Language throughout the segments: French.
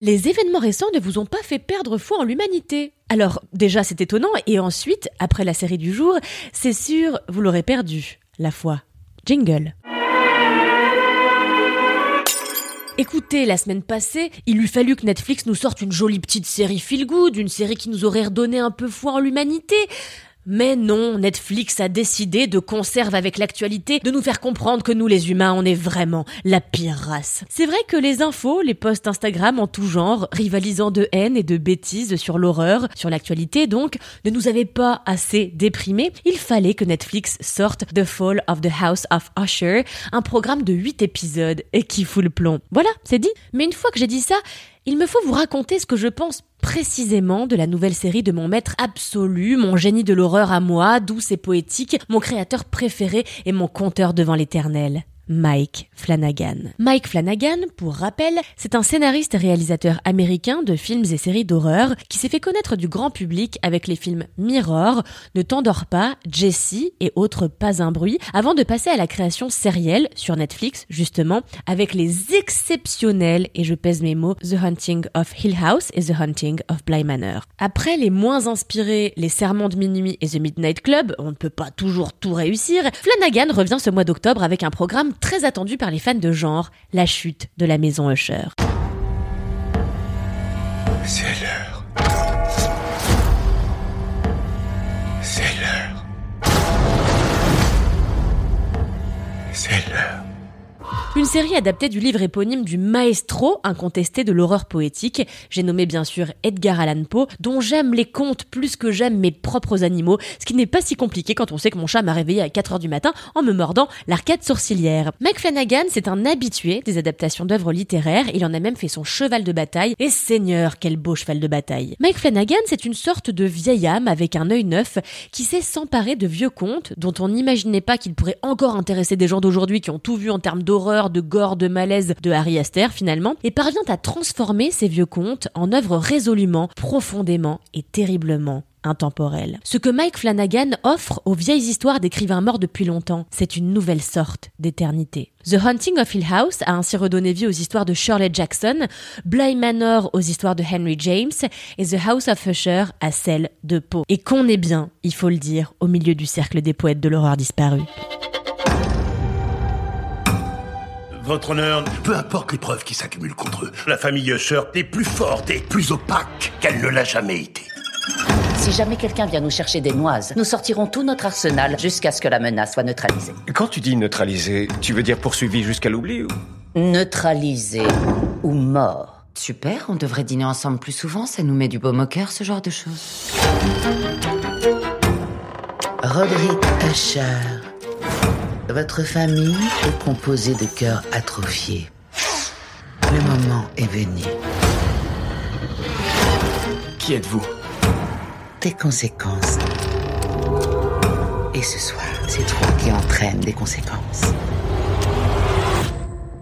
Les événements récents ne vous ont pas fait perdre foi en l'humanité. Alors, déjà, c'est étonnant, et ensuite, après la série du jour, c'est sûr, vous l'aurez perdu, la foi. Jingle. Écoutez, la semaine passée, il lui fallut que Netflix nous sorte une jolie petite série feel good, une série qui nous aurait redonné un peu foi en l'humanité. Mais non, Netflix a décidé de conserve avec l'actualité, de nous faire comprendre que nous les humains, on est vraiment la pire race. C'est vrai que les infos, les posts Instagram en tout genre, rivalisant de haine et de bêtises sur l'horreur, sur l'actualité donc, ne nous avaient pas assez déprimés. Il fallait que Netflix sorte The Fall of the House of Usher, un programme de 8 épisodes et qui fout le plomb. Voilà, c'est dit. Mais une fois que j'ai dit ça, il me faut vous raconter ce que je pense précisément de la nouvelle série de mon maître absolu, mon génie de l'horreur à moi, douce et poétique, mon créateur préféré et mon conteur devant l'éternel. Mike Flanagan. Mike Flanagan, pour rappel, c'est un scénariste et réalisateur américain de films et séries d'horreur qui s'est fait connaître du grand public avec les films Mirror, Ne t'endors pas, Jessie et autres Pas un bruit, avant de passer à la création sérielle sur Netflix, justement, avec les exceptionnels, et je pèse mes mots, The Hunting of Hill House et The Hunting of Bly Manor. Après les moins inspirés, Les Serments de minuit et The Midnight Club, on ne peut pas toujours tout réussir, Flanagan revient ce mois d'octobre avec un programme très attendu par les fans de genre, La chute de la maison Usher. Une série adaptée du livre éponyme du maestro incontesté de l'horreur poétique, j'ai nommé bien sûr Edgar Allan Poe, dont j'aime les contes plus que j'aime mes propres animaux, ce qui n'est pas si compliqué quand on sait que mon chat m'a réveillé à 4h du matin en me mordant l'arcade sourcilière. Mike Flanagan, c'est un habitué des adaptations d'œuvres littéraires, il en a même fait son cheval de bataille, et seigneur, quel beau cheval de bataille. Mike Flanagan, c'est une sorte de vieille âme avec un œil neuf qui sait s'emparer de vieux contes dont on n'imaginait pas qu'ils pourraient encore intéresser des gens d'aujourd'hui qui ont tout vu en termes d'horreur, de gore, de malaise de Harry Astor finalement, et parvient à transformer ces vieux contes en œuvres résolument, profondément et terriblement intemporelles. Ce que Mike Flanagan offre aux vieilles histoires d'écrivains morts depuis longtemps, c'est une nouvelle sorte d'éternité. The Hunting of Hill House a ainsi redonné vie aux histoires de Shirley Jackson, Bly Manor aux histoires de Henry James et The House of Usher à celle de Poe. Et qu'on est bien, il faut le dire, au milieu du cercle des poètes de l'horreur disparue. Votre honneur, Peu importe les preuves qui s'accumulent contre eux, la famille Usher est plus forte et plus opaque qu'elle ne l'a jamais été. Si jamais quelqu'un vient nous chercher des noises, nous sortirons tout notre arsenal jusqu'à ce que la menace soit neutralisée. Quand tu dis neutralisé, tu veux dire poursuivi jusqu'à l'oubli ou? Neutralisée ou mort. Super, on devrait dîner ensemble plus souvent, ça nous met du baume au cœur, ce genre de choses. Roderick Usher. Votre famille est composée de cœurs atrophiés. Le moment est venu. Qui êtes-vous? Des conséquences. Et ce soir, c'est toi qui entraîne des conséquences.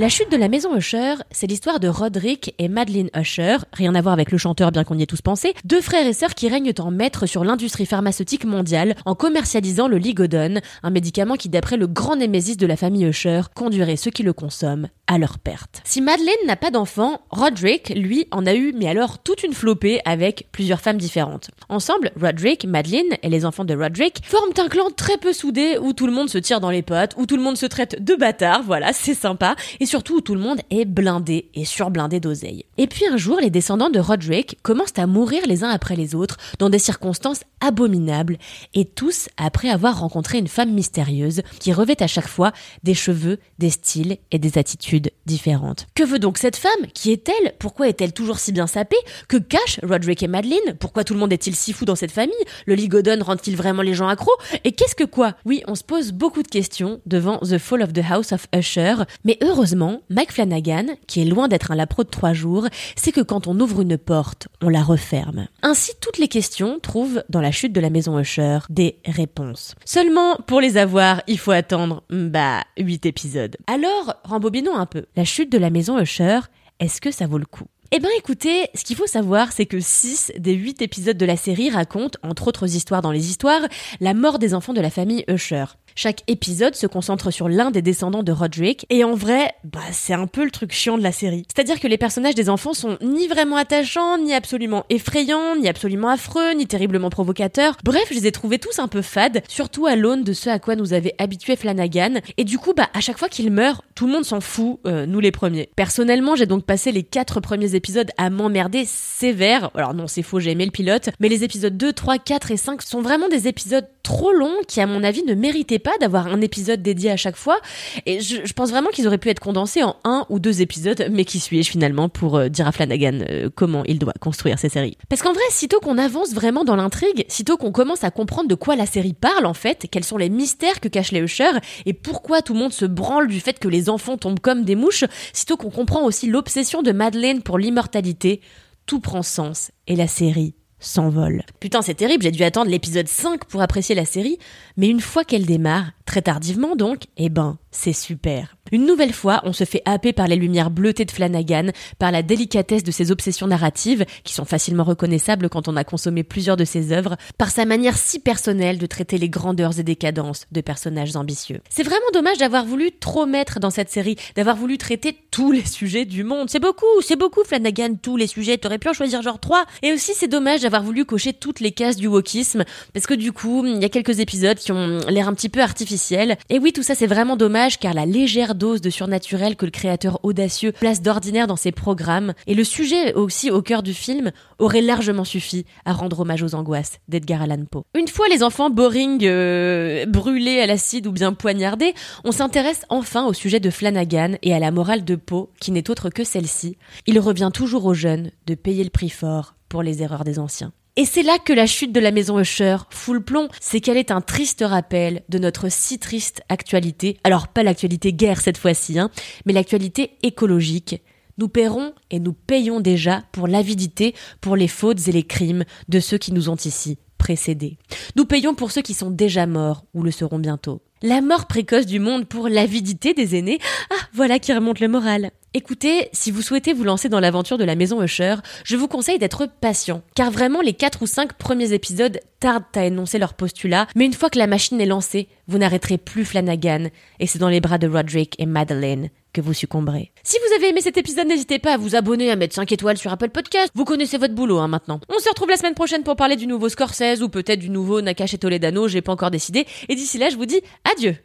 La chute de la maison Usher, c'est l'histoire de Roderick et Madeleine Usher, rien à voir avec le chanteur bien qu'on y ait tous pensé, deux frères et sœurs qui règnent en maître sur l'industrie pharmaceutique mondiale en commercialisant le Ligodon, un médicament qui d'après le grand némésis de la famille Usher conduirait ceux qui le consomment à leur perte. Si Madeleine n'a pas d'enfant, Roderick, lui, en a eu, mais alors toute une flopée avec plusieurs femmes différentes. Ensemble, Roderick, Madeleine et les enfants de Roderick forment un clan très peu soudé où tout le monde se tire dans les pattes, où tout le monde se traite de bâtard, voilà, c'est sympa, surtout où tout le monde est blindé et surblindé d'oseille. Et puis un jour, les descendants de Roderick commencent à mourir les uns après les autres dans des circonstances abominables, et tous après avoir rencontré une femme mystérieuse qui revêt à chaque fois des cheveux, des styles et des attitudes Que veut donc cette femme Qui est-elle? Pourquoi est-elle toujours si bien sapée? Que cachent Roderick et Madeleine? Pourquoi tout le monde est-il si fou dans cette famille? Le ligodon rend-il vraiment les gens accros? Et qu'est-ce que quoi? Oui, on se pose beaucoup de questions devant The Fall of the House of Usher, mais heureusement Mike Flanagan, qui est loin d'être un lapro de trois jours, sait que quand on ouvre une porte, on la referme. Ainsi, toutes les questions trouvent, dans la chute de la maison Usher, des réponses. Seulement, pour les avoir, il faut attendre, bah, 8 épisodes. Alors, rembobinons un peu. La chute de la maison Usher, est-ce que ça vaut le coup? Eh ben écoutez, ce qu'il faut savoir, c'est que 6 des 8 épisodes de la série racontent, entre autres histoires dans les histoires, la mort des enfants de la famille Usher. Chaque épisode se concentre sur l'un des descendants de Roderick, et en vrai, bah c'est un peu le truc chiant de la série. C'est-à-dire que les personnages des enfants sont ni vraiment attachants, ni absolument effrayants, ni absolument affreux, ni terriblement provocateurs. Bref, je les ai trouvés tous un peu fades, surtout à l'aune de ce à quoi nous avait habitué Flanagan, et du coup, bah à chaque fois qu'il meurt, tout le monde s'en fout, euh, nous les premiers. Personnellement, j'ai donc passé les quatre premiers épisodes à m'emmerder sévère. Alors non, c'est faux, j'ai aimé le pilote, mais les épisodes 2, 3, 4 et 5 sont vraiment des épisodes trop longs qui, à mon avis, ne méritaient pas d'avoir un épisode dédié à chaque fois. Et je, pense vraiment qu'ils auraient pu être condensés en un ou deux épisodes, mais qui suis-je finalement pour euh, dire à Flanagan euh, comment il doit construire ses séries? Parce qu'en vrai, sitôt qu'on avance vraiment dans l'intrigue, sitôt qu'on commence à comprendre de quoi la série parle en fait, quels sont les mystères que cachent les Usher et pourquoi tout le monde se branle du fait que les enfants tombent comme des mouches, sitôt qu'on comprend aussi l'obsession de Madeleine pour l'immortalité, tout prend sens et la série s'envole. Putain, c'est terrible, j'ai dû attendre l'épisode 5 pour apprécier la série, mais une fois qu'elle démarre, très tardivement donc, eh ben, c'est super. Une nouvelle fois, on se fait happer par les lumières bleutées de Flanagan, par la délicatesse de ses obsessions narratives, qui sont facilement reconnaissables quand on a consommé plusieurs de ses œuvres, par sa manière si personnelle de traiter les grandeurs et décadences de personnages ambitieux. C'est vraiment dommage d'avoir voulu trop mettre dans cette série, d'avoir voulu traiter tous les sujets du monde. C'est beaucoup, c'est beaucoup Flanagan, tous les sujets, t'aurais pu en choisir genre trois. Et aussi c'est dommage d'avoir voulu cocher toutes les cases du wokisme, parce que du coup, il y a quelques épisodes qui ont l'air un petit peu artificiels. Et oui, tout ça c'est vraiment dommage car la légère dose de surnaturel que le créateur audacieux place d'ordinaire dans ses programmes, et le sujet aussi au cœur du film, aurait largement suffi à rendre hommage aux angoisses d'Edgar Allan Poe. Une fois les enfants boring, euh, brûlés à l'acide ou bien poignardés, on s'intéresse enfin au sujet de Flanagan et à la morale de Poe, qui n'est autre que celle-ci. Il revient toujours aux jeunes de payer le prix fort pour les erreurs des anciens. Et c'est là que la chute de la maison Usher fout le plomb, c'est qu'elle est un triste rappel de notre si triste actualité. Alors pas l'actualité guerre cette fois-ci, hein, mais l'actualité écologique. Nous paierons et nous payons déjà pour l'avidité, pour les fautes et les crimes de ceux qui nous ont ici précédés. Nous payons pour ceux qui sont déjà morts ou le seront bientôt. La mort précoce du monde pour l'avidité des aînés. Ah, voilà qui remonte le moral. Écoutez, si vous souhaitez vous lancer dans l'aventure de la maison Usher, je vous conseille d'être patient, car vraiment les 4 ou 5 premiers épisodes tardent à énoncer leur postulat, mais une fois que la machine est lancée, vous n'arrêterez plus Flanagan, et c'est dans les bras de Roderick et Madeleine que vous succomberez. Si vous avez aimé cet épisode, n'hésitez pas à vous abonner, à mettre 5 étoiles sur Apple Podcast. Vous connaissez votre boulot hein, maintenant. On se retrouve la semaine prochaine pour parler du nouveau Scorsese ou peut-être du nouveau Nakash et Toledano, j'ai pas encore décidé. Et d'ici là, je vous dis adieu